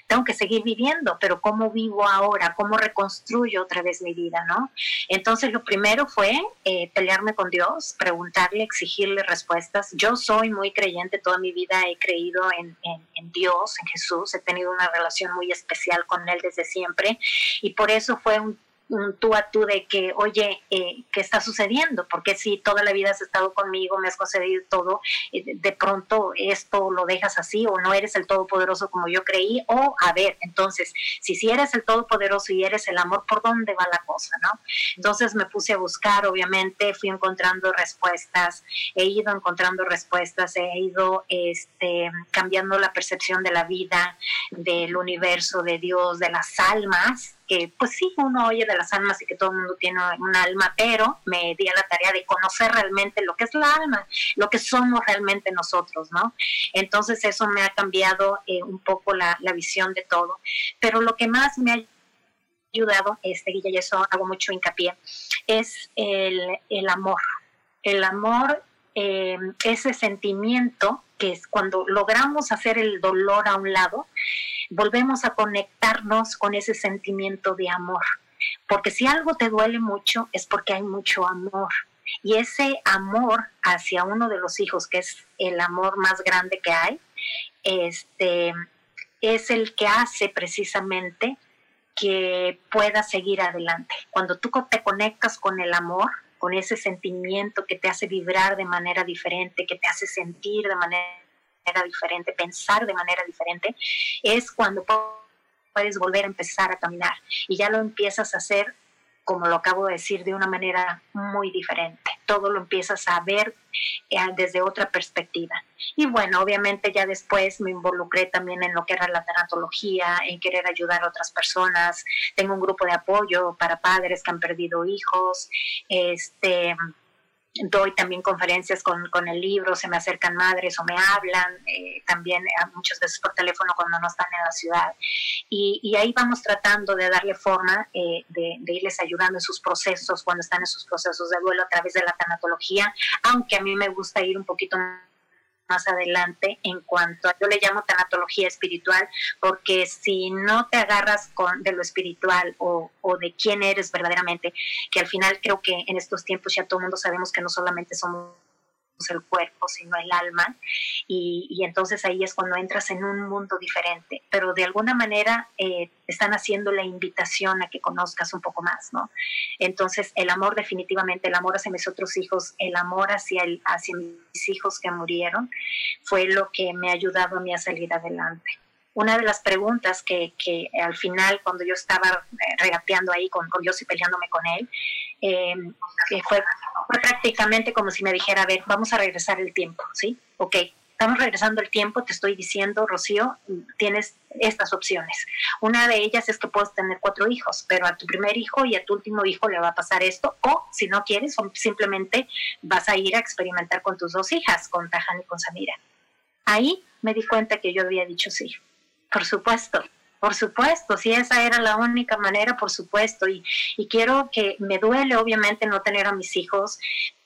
tengo que seguir viviendo, pero ¿cómo vivo ahora? ¿Cómo reconstruyo otra vez mi vida? ¿no? Entonces lo primero fue eh, pelearme con Dios, preguntarle, exigirle respuestas. Yo soy muy creyente, toda mi vida he creído en, en Dios, en Jesús, he tenido una relación muy especial con Él desde siempre y por eso fue un un tú a tú de que, oye, eh, ¿qué está sucediendo? Porque si toda la vida has estado conmigo, me has concedido todo, eh, de pronto esto lo dejas así o no eres el todopoderoso como yo creí, o a ver, entonces, si si eres el todopoderoso y eres el amor, ¿por dónde va la cosa, no? Entonces me puse a buscar, obviamente, fui encontrando respuestas, he ido encontrando respuestas, he ido este, cambiando la percepción de la vida, del universo, de Dios, de las almas, que pues sí, uno oye de las almas y que todo el mundo tiene un alma, pero me di a la tarea de conocer realmente lo que es la alma, lo que somos realmente nosotros, ¿no? Entonces eso me ha cambiado eh, un poco la, visión de todo, pero lo que más me ha ayudado, este, y eso hago mucho hincapié, es el, amor. El amor, eh, ese sentimiento que es cuando logramos hacer el dolor a un lado, volvemos a conectarnos con ese sentimiento de amor. Porque si algo te duele mucho es porque hay mucho amor. Y ese amor hacia uno de los hijos, que es el amor más grande que hay, este, es el que hace precisamente que pueda seguir adelante. Cuando tú te conectas con el amor, con ese sentimiento que te hace vibrar de manera diferente, que te hace sentir de manera diferente, pensar de manera diferente, es cuando puedes volver a empezar a caminar y ya lo empiezas a hacer como lo acabo de decir, de una manera muy diferente. Todo lo empiezas a ver eh, desde otra perspectiva. Y bueno, obviamente ya después me involucré también en lo que era la tanatología, en querer ayudar a otras personas. Tengo un grupo de apoyo para padres que han perdido hijos. Este, doy también conferencias con, con, el libro, se me acercan madres o me hablan, eh, también eh, muchas veces por teléfono cuando no están en la ciudad. Y, y ahí vamos tratando de darle forma, eh, de, de, irles ayudando en sus procesos, cuando están en sus procesos de duelo a través de la tanatología, aunque a mí me gusta ir un poquito más adelante en cuanto a, yo le llamo tanatología espiritual, porque si no te agarras con, de lo espiritual o, o, de quién eres verdaderamente, que al final creo que en estos tiempos ya todo el mundo sabemos que no solamente somos el cuerpo, sino el alma. Y, entonces ahí es cuando entras en un mundo diferente. Pero de alguna manera eh, están haciendo la invitación a que conozcas un poco más, ¿no? Entonces el amor definitivamente, el amor hacia mis otros hijos, el amor hacia, el, hacia mis hijos que murieron, fue lo que me ha ayudado a mí a salir adelante una de las preguntas que, que, al final, cuando yo estaba eh, regateando ahí con, con Dios y peleándome con él, eh, que fue, prácticamente como si me dijera, a ver, vamos a regresar el tiempo, ¿sí? Ok, estamos regresando el tiempo, te estoy diciendo, Rocío, tienes estas opciones. Una de ellas es que puedes tener cuatro hijos, pero a tu primer hijo y a tu último hijo le va a pasar esto, o si no quieres, simplemente vas a ir a experimentar con tus dos hijas, con Tajan y con Samira. Ahí me di cuenta que yo había dicho sí. Por supuesto, por supuesto, si esa era la única manera, por supuesto. Y, y quiero que me duele, obviamente, no tener a mis hijos,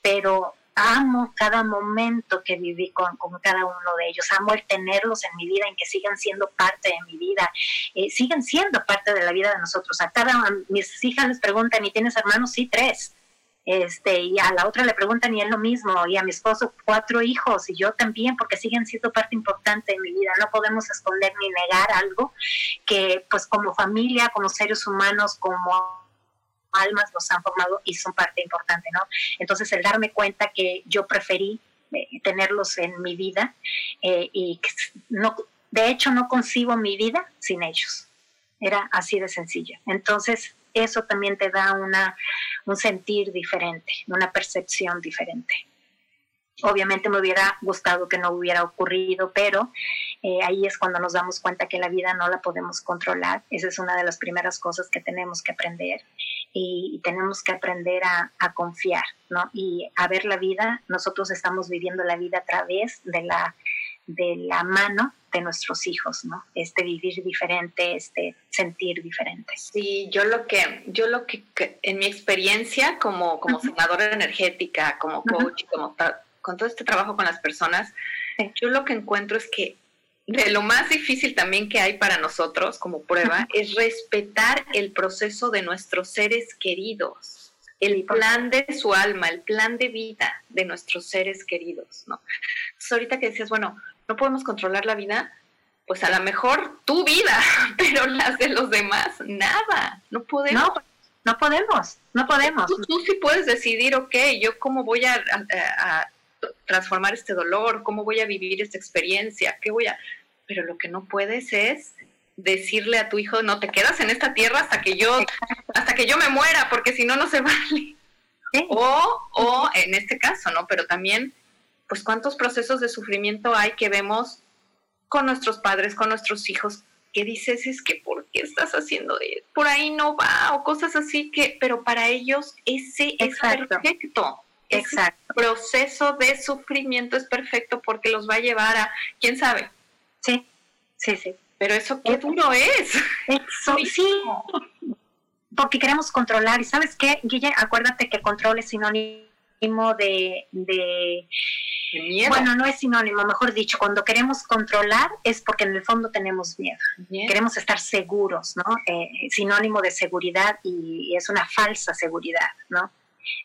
pero amo cada momento que viví con, con, cada uno de ellos, amo el tenerlos en mi vida, en que sigan siendo parte de mi vida, eh, siguen siendo parte de la vida de nosotros. A cada mis hijas les preguntan, ¿y tienes hermanos? Sí, tres. Este, y a la otra le preguntan y es lo mismo, y a mi esposo cuatro hijos, y yo también, porque siguen siendo parte importante de mi vida. No podemos esconder ni negar algo que, pues, como familia, como seres humanos, como almas nos han formado y son parte importante, ¿no? Entonces, el darme cuenta que yo preferí eh, tenerlos en mi vida eh, y no, de hecho, no concibo mi vida sin ellos. Era así de sencillo. Entonces, eso también te da una, un sentir diferente, una percepción diferente. Obviamente me hubiera gustado que no hubiera ocurrido, pero eh, ahí es cuando nos damos cuenta que la vida no la podemos controlar. Esa es una de las primeras cosas que tenemos que aprender y, tenemos que aprender a, a, confiar, ¿no? Y a ver la vida. Nosotros estamos viviendo la vida a través de la, de la mano de nuestros hijos, ¿no? Este vivir diferente, este sentir diferente. Sí, yo lo que, yo lo que, en mi experiencia como, como sanadora energética, como coach, como con todo este trabajo con las personas, yo lo que encuentro es que de lo más difícil también que hay para nosotros como prueba es respetar el proceso de nuestros seres queridos, el plan de su alma, el plan de vida de nuestros seres queridos, ¿no? Entonces ahorita que decías, bueno, no podemos controlar la vida, pues a lo mejor tu vida, [LAUGHS] pero las de los demás, nada, no podemos. No, no podemos, no podemos. Tú, sí puedes decidir, ok, yo cómo voy a, transformar este dolor, cómo voy a vivir esta experiencia, qué voy a... Pero lo que no puedes es decirle a tu hijo, no te quedas en esta tierra hasta que yo, hasta que yo me muera, porque si no, no se [LAUGHS] vale. O, o en este caso, ¿no? Pero también pues cuántos procesos de sufrimiento hay que vemos con nuestros padres, con nuestros hijos, que dices es que ¿por qué estás haciendo eso? Por ahí no va o cosas así que, pero para ellos ese es perfecto. Exacto. Ese proceso de sufrimiento es perfecto porque los va a llevar a, ¿quién sabe? Sí, sí, sí. Pero eso qué duro es. Eso, [LAUGHS] sí. Porque queremos controlar. ¿Y sabes qué, Guille? Acuérdate que control es sinónimo de, de bueno, no es sinónimo, mejor dicho, cuando queremos controlar es porque en el fondo tenemos miedo. Queremos estar seguros, ¿no? Eh, sinónimo de seguridad y es una falsa seguridad, ¿no?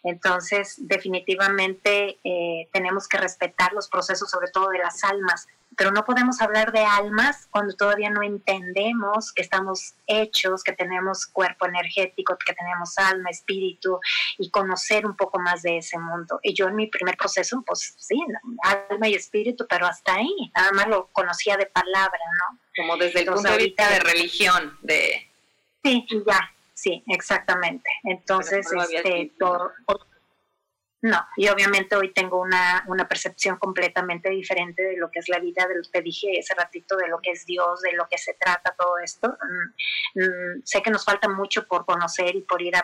Entonces, definitivamente eh, tenemos que respetar los procesos, sobre todo de las almas, pero no podemos hablar de almas cuando todavía no entendemos que estamos hechos, que tenemos cuerpo energético, que tenemos alma, espíritu y conocer un poco más de ese mundo. Y yo en mi primer proceso, pues sí, alma y espíritu, pero hasta ahí, nada más lo conocía de palabra, ¿no? Como desde el punto de vista de religión, de... Sí, ya, sí, exactamente. Entonces, este, todo, no, y obviamente hoy tengo una, una, percepción completamente diferente de lo que es la vida, de lo que dije ese ratito, de lo que es Dios, de lo que se trata todo esto. Mm, mm, sé que nos falta mucho por conocer y por ir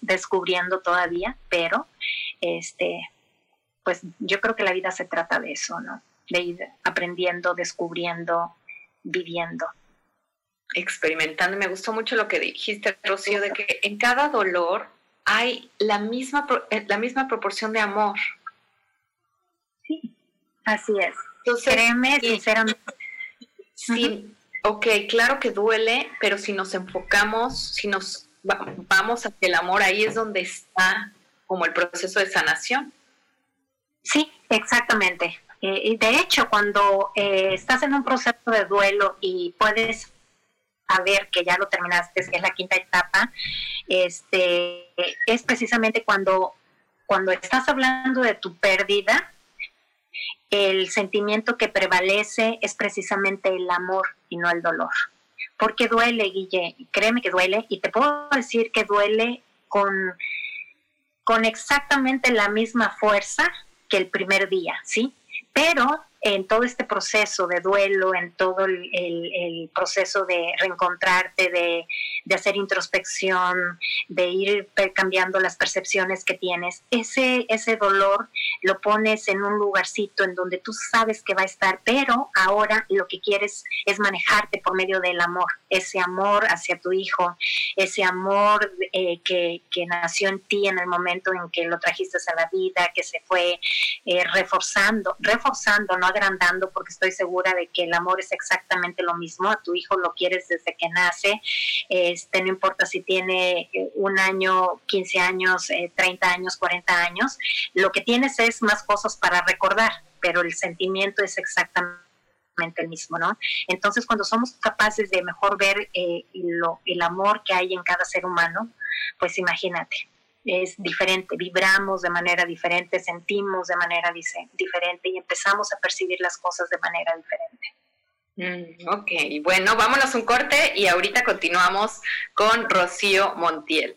descubriendo todavía, pero este, pues yo creo que la vida se trata de eso, ¿no? De ir aprendiendo, descubriendo, viviendo experimentando. Me gustó mucho lo que dijiste, Rocío, de que en cada dolor hay la misma, eh, la misma proporción de amor. Sí, así es. Entonces, Créeme, sinceramente. Sí, ok, claro que duele, pero si nos enfocamos, si nos vamos hacia el amor, ahí es donde está como el proceso de sanación. Sí, exactamente. Eh, y de hecho, cuando eh, estás en un proceso de duelo y puedes saber que ya lo terminaste, que es la quinta etapa, este, es precisamente cuando, cuando estás hablando de tu pérdida, el sentimiento que prevalece es precisamente el amor y no el dolor. Porque duele, Guille, créeme que duele, y te puedo decir que duele con, con exactamente la misma fuerza que el primer día, ¿sí? Pero en todo este proceso de duelo, en todo el, proceso de reencontrarte, de, hacer introspección, de ir cambiando las percepciones que tienes, ese, ese dolor lo pones en un lugarcito en donde tú sabes que va a estar, pero ahora lo que quieres es manejarte por medio del amor, ese amor hacia tu hijo, ese amor eh, que, nació en ti en el momento en que lo trajiste a la vida, que se fue eh, reforzando, reforzando, ¿no? Agrandando porque estoy segura de que el amor es exactamente lo mismo. A tu hijo lo quieres desde que nace, este, no importa si tiene eh, un año, 15 años, 30 eh, años, 40 años, lo que tienes es más cosas para recordar, pero el sentimiento es exactamente el mismo, ¿no? Entonces, cuando somos capaces de mejor ver eh, el amor que hay en cada ser humano, pues imagínate, es diferente, vibramos de manera diferente, sentimos de manera diferente y empezamos a percibir las cosas de manera diferente. Mm, ok, bueno, vámonos un corte y ahorita continuamos con Rocío Montiel.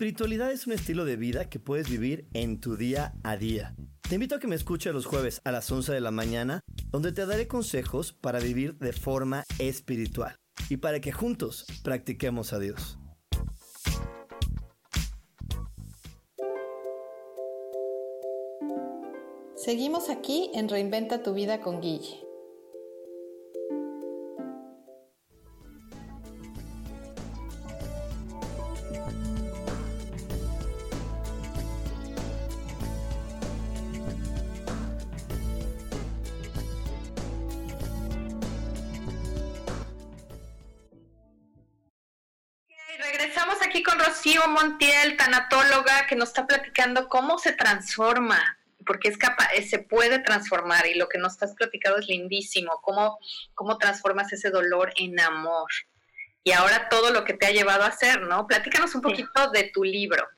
Espiritualidad es un estilo de vida que puedes vivir en tu día a día. Te invito a que me escuches los jueves a las 11 de la mañana, donde te daré consejos para vivir de forma espiritual y para que juntos practiquemos a Dios. Seguimos aquí en Reinventa tu vida con Guille. Montiel, tanatóloga, que nos está platicando cómo se transforma, porque es capaz, eh, se puede transformar y lo que nos estás platicando es lindísimo, cómo, cómo transformas ese dolor en amor. Y ahora todo lo que te ha llevado a hacer, ¿no? Platícanos un poquito de tu libro.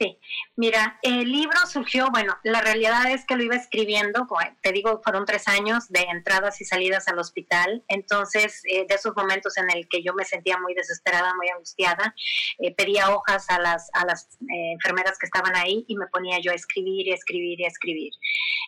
Sí, mira, el libro surgió, bueno, la realidad es que lo iba escribiendo, te digo, fueron tres años de entradas y salidas al hospital, entonces eh, de esos momentos en el que yo me sentía muy desesperada, muy angustiada, eh, pedía hojas a las, a las eh, enfermeras que estaban ahí y me ponía yo a escribir y escribir y escribir.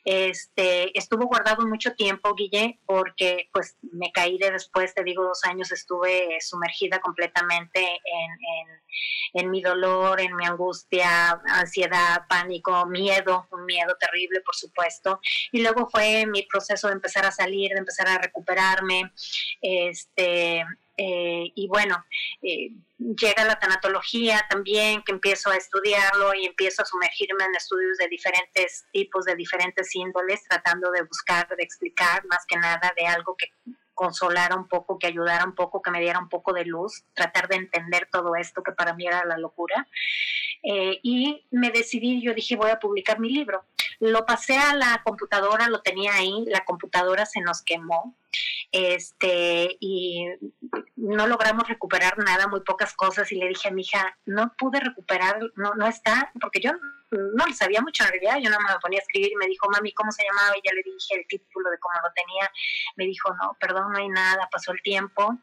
Este, estuvo guardado mucho tiempo, Guille, porque pues me caí de después, te digo, dos años estuve sumergida completamente en, en, en mi dolor, en mi angustia, ansiedad, pánico, miedo, un miedo terrible, por supuesto. Y luego fue mi proceso de empezar a salir, de empezar a recuperarme. Este, eh, y bueno, eh, llega la tanatología también, que empiezo a estudiarlo y empiezo a sumergirme en estudios de diferentes tipos, de diferentes índoles, tratando de buscar, de explicar más que nada de algo que consolara un poco, que ayudara un poco, que me diera un poco de luz, tratar de entender todo esto que para mí era la locura. Eh, y me decidí, yo dije, voy a publicar mi libro. Lo pasé a la computadora, lo tenía ahí, la computadora se nos quemó este, y no logramos recuperar nada, muy pocas cosas, y le dije a mi hija, no pude recuperar, no, no está, porque yo no le sabía mucho en realidad, yo no me ponía a escribir y me dijo, mami, ¿cómo se llamaba? Y ya le dije el título de cómo lo tenía, me dijo, no, perdón, no hay nada, pasó el tiempo,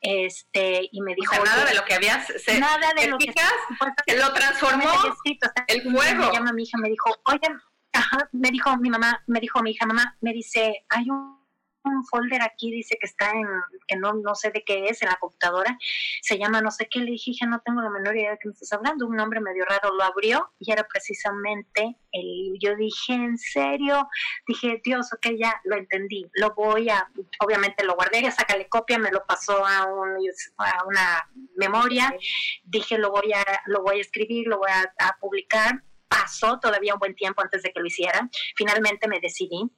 este, y me dijo... nada de lo que habías... nada de lo que... lo transformó el fuego. Me llama mi hija, me dijo, oye, ajá, me dijo mi mamá, me dijo mi hija, mamá, me dice, hay un un folder aquí, dice que está en, que no, no sé de qué es, en la computadora, se llama no sé qué, le dije, no tengo la menor idea de qué me estás hablando, un nombre medio raro, lo abrió y era precisamente el, yo dije, ¿en serio? Dije, Dios, ok, ya lo entendí, lo voy a, obviamente lo guardé, ya sácale copia, me lo pasó a, un, a una memoria, dije, lo voy a, lo voy a escribir, lo voy a publicar, pasó todavía un buen tiempo antes de que lo hiciera, finalmente me decidí,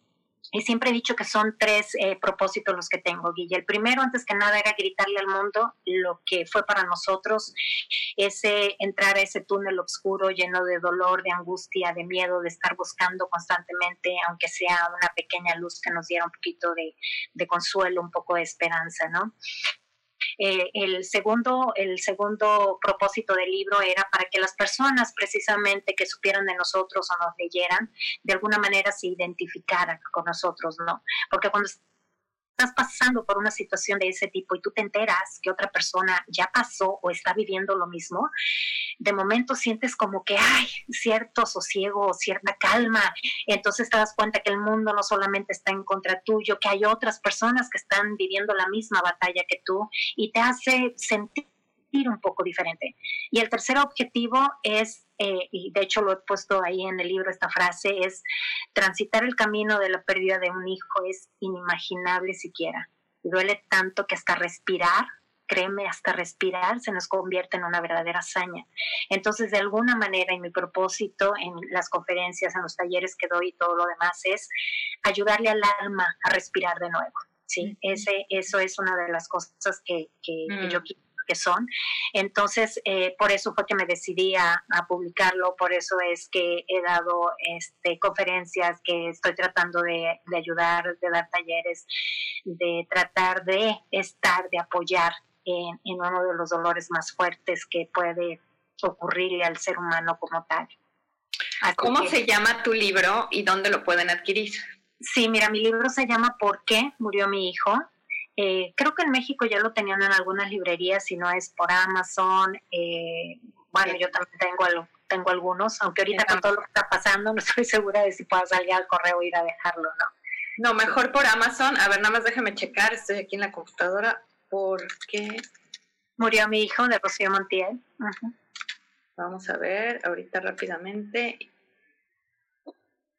y siempre he dicho que son tres eh, propósitos los que tengo, Guille. El primero, antes que nada, era gritarle al mundo lo que fue para nosotros ese entrar a ese túnel oscuro lleno de dolor, de angustia, de miedo, de estar buscando constantemente, aunque sea una pequeña luz que nos diera un poquito de, de consuelo, un poco de esperanza, ¿no? Eh, el, segundo, el segundo propósito del libro era para que las personas precisamente que supieran de nosotros o nos leyeran, de alguna manera se identificaran con nosotros, ¿no? Porque cuando estás pasando por una situación de ese tipo y tú te enteras que otra persona ya pasó o está viviendo lo mismo, de momento sientes como que hay cierto sosiego, cierta calma. Entonces te das cuenta que el mundo no solamente está en contra tuyo, que hay otras personas que están viviendo la misma batalla que tú y te hace sentir un poco diferente. Y el tercer objetivo es, eh, y de hecho lo he puesto ahí en el libro, esta frase, es transitar el camino de la pérdida de un hijo es inimaginable siquiera. Duele tanto que hasta respirar, créeme, hasta respirar se nos convierte en una verdadera hazaña. Entonces, de alguna manera, y mi propósito en las conferencias, en los talleres que doy y todo lo demás es ayudarle al alma a respirar de nuevo. Sí, Ese, eso es una de las cosas que, que, que yo mm. quiero que son. Entonces, eh, por eso fue que me decidí a, publicarlo, por eso es que he dado este, conferencias, que estoy tratando de, ayudar, de dar talleres, de tratar de estar, de apoyar en, uno de los dolores más fuertes que puede ocurrirle al ser humano como tal. ¿Cómo se llama tu libro y dónde lo pueden adquirir? Sí, mira, mi libro se llama ¿Por qué murió mi hijo? Eh, creo que en México ya lo tenían en algunas librerías, si no es por Amazon. Eh, bueno, yo también tengo, tengo algunos, aunque ahorita con todo lo que está pasando no estoy [LAUGHS] segura de si puedo salir al correo e ir a dejarlo, ¿no? No, mejor por Amazon. A ver, nada más déjame checar, estoy aquí en la computadora. ¿Por qué? Murió mi hijo de Rocío Montiel. Vamos a ver, ahorita rápidamente.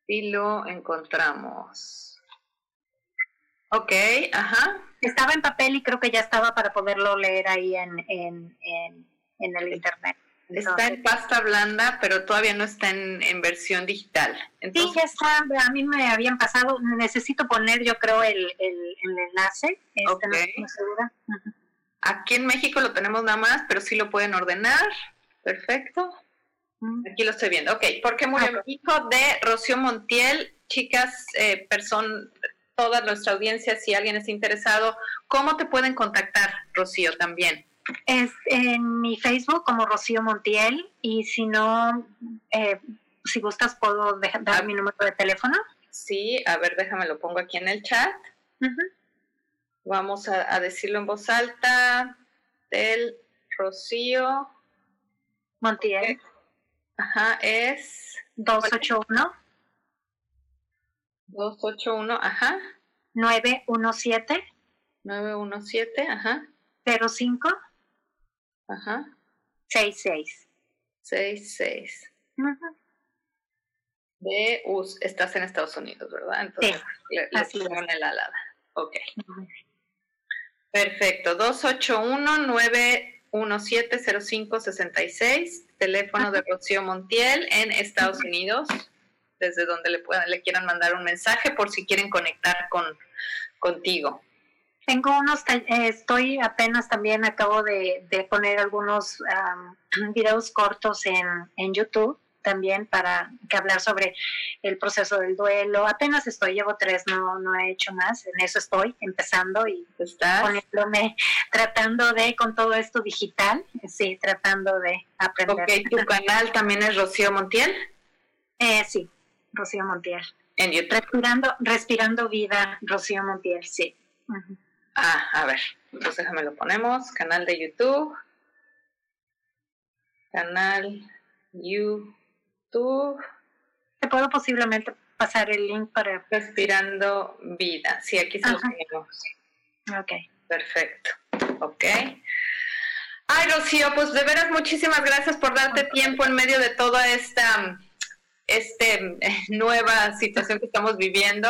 Y lo encontramos. Ok, ajá. Estaba en papel y creo que ya estaba para poderlo leer ahí en, en, en, el internet. está en pasta blanda, pero todavía no está en, en versión digital. sí, ya está. A mí me habían pasado. Necesito poner, yo creo, el, el, enlace. Este, Aquí en México lo tenemos nada más, pero sí lo pueden ordenar. Perfecto. Aquí lo estoy viendo. Ok, ¿por qué murió mi hijo? De Rocío Montiel. Chicas, eh, person, toda nuestra audiencia, si alguien está interesado, ¿cómo te pueden contactar, Rocío, también? Es en mi Facebook como Rocío Montiel y si no, eh, si gustas, puedo dejar, dar ah. mi número de teléfono. Sí, a ver, déjame lo pongo aquí en el chat. Vamos a, decirlo en voz alta. Del Rocío Montiel. Ajá, es 281 281, ajá. 917. 917, ajá. 05. Ajá. 66. 66. Ajá. De US, estás en Estados Unidos, ¿verdad? Entonces, sí, le, le en el alada. Ok. Perfecto, 281-917-0566, teléfono de Rocío Montiel en Estados Unidos, desde donde le, puedan, le quieran mandar un mensaje por si quieren conectar con, contigo. Tengo unos, eh, estoy apenas también, acabo de, poner algunos [CLEARS THROAT] videos cortos en, en YouTube también para que hablar sobre el proceso del duelo. Apenas estoy, llevo tres, no, no he hecho más, en eso estoy empezando y poniéndome, [LAUGHS] tratando de, con todo esto digital, sí, tratando de aprender. Ok, ¿tu canal también es Rocío Montiel? Eh, sí, Rocío Montiel. En YouTube. Respirando, respirando vida, Rocío Montiel, sí. Ah, a ver, entonces déjame lo ponemos, canal de YouTube, canal YouTube. Te puedo posiblemente pasar el link para... Respirando vida, sí, aquí se lo ponemos. Ok. Perfecto, ok. Ay, Rocío, pues de veras muchísimas gracias por darte tiempo en medio de toda esta este, [LAUGHS] nueva situación que estamos viviendo.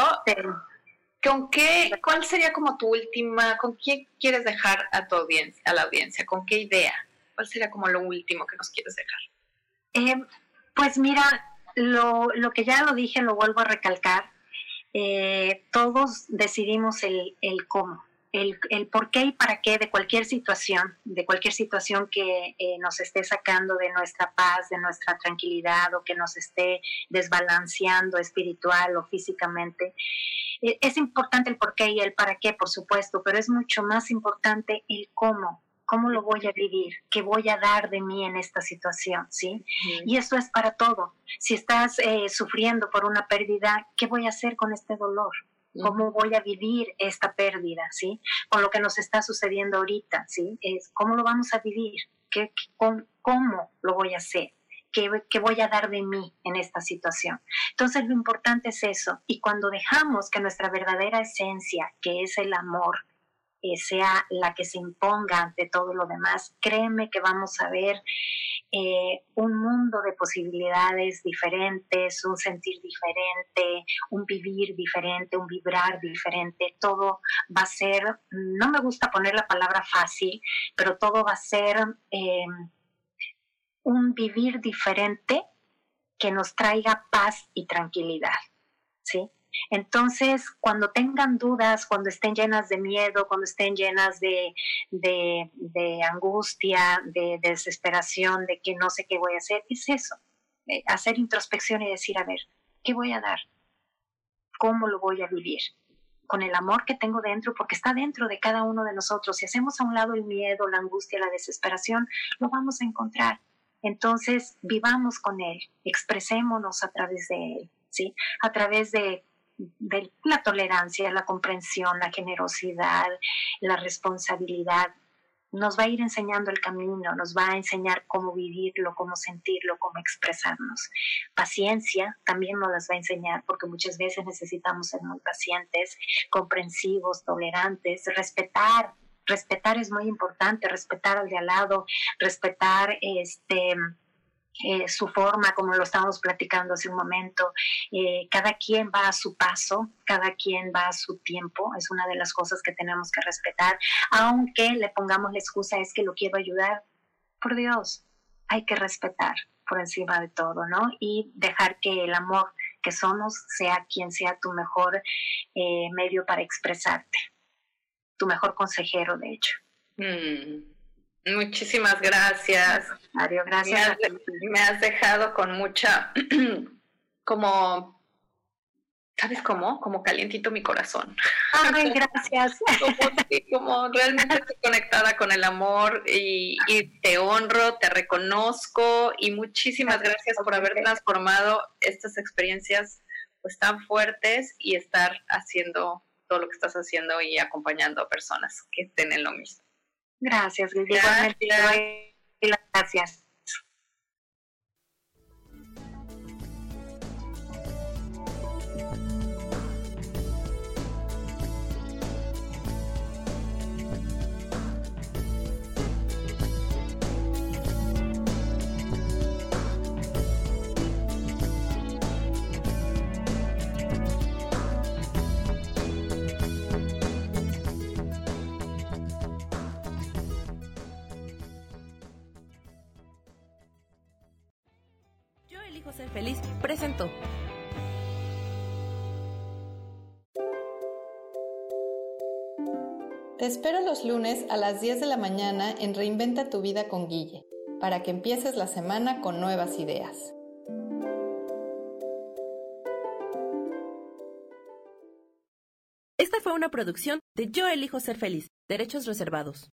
¿Con qué, cuál sería como tu última, con qué quieres dejar a tu audiencia, a la audiencia? ¿Con qué idea? ¿Cuál sería como lo último que nos quieres dejar? Eh, pues mira, lo, lo, que ya lo dije, lo vuelvo a recalcar. Eh, todos decidimos el, el cómo, el, el, por qué y para qué de cualquier situación, de cualquier situación que eh, nos esté sacando de nuestra paz, de nuestra tranquilidad o que nos esté desbalanceando espiritual o físicamente. Eh, es importante el por qué y el para qué, por supuesto, pero es mucho más importante el cómo, cómo lo voy a vivir, qué voy a dar de mí en esta situación, ¿sí? Y eso es para todo. Si estás eh, sufriendo por una pérdida, ¿qué voy a hacer con este dolor? ¿Cómo voy a vivir esta pérdida, ¿sí? Con lo que nos está sucediendo ahorita, ¿sí? Es, ¿Cómo lo vamos a vivir? ¿Qué, ¿Cómo lo voy a hacer? ¿Qué, voy a dar de mí en esta situación? Entonces lo importante es eso. Y cuando dejamos que nuestra verdadera esencia, que es el amor, sea la que se imponga ante todo lo demás, créeme que vamos a ver eh, un mundo de posibilidades diferentes, un sentir diferente, un vivir diferente, un vibrar diferente. Todo va a ser, no me gusta poner la palabra fácil, pero todo va a ser... Eh, un vivir diferente que nos traiga paz y tranquilidad, ¿sí? Entonces, cuando tengan dudas, cuando estén llenas de miedo, cuando estén llenas de, de, angustia, de, desesperación, de que no sé qué voy a hacer, es eso, eh, hacer introspección y decir, a ver, ¿qué voy a dar? ¿Cómo lo voy a vivir? Con el amor que tengo dentro, porque está dentro de cada uno de nosotros. Si hacemos a un lado el miedo, la angustia, la desesperación, lo vamos a encontrar entonces, vivamos con Él, expresémonos a través de Él, ¿sí? A través de, la tolerancia, la comprensión, la generosidad, la responsabilidad. Nos va a ir enseñando el camino, nos va a enseñar cómo vivirlo, cómo sentirlo, cómo expresarnos. Paciencia también nos las va a enseñar porque muchas veces necesitamos ser muy pacientes, comprensivos, tolerantes, respetar respetar es muy importante, respetar al de al lado, respetar este, eh, su forma, como lo estábamos platicando hace un momento. Eh, cada quien va a su paso, cada quien va a su tiempo, es una de las cosas que tenemos que respetar, aunque le pongamos la excusa es que lo quiero ayudar. Por Dios, hay que respetar por encima de todo, ¿no? Y dejar que el amor que somos sea quien sea tu mejor eh, medio para expresarte tu mejor consejero, de hecho. Mm, muchísimas gracias. Mario, gracias. Me has, dejado con mucha, [CLEARS THROAT] como, ¿sabes cómo? Como calientito mi corazón. Ay, [LAUGHS] gracias. como, realmente estoy conectada con el amor y, y, te honro, te reconozco y muchísimas gracias por haber transformado estas experiencias pues tan fuertes y estar haciendo todo lo que estás haciendo y acompañando a personas que estén en lo mismo. Gracias, Gracias. Gracias. Feliz presentó. Te espero los lunes a las 10 de la mañana en Reinventa tu vida con Guille, para que empieces la semana con nuevas ideas. Esta fue una producción de Yo elijo ser feliz, derechos reservados.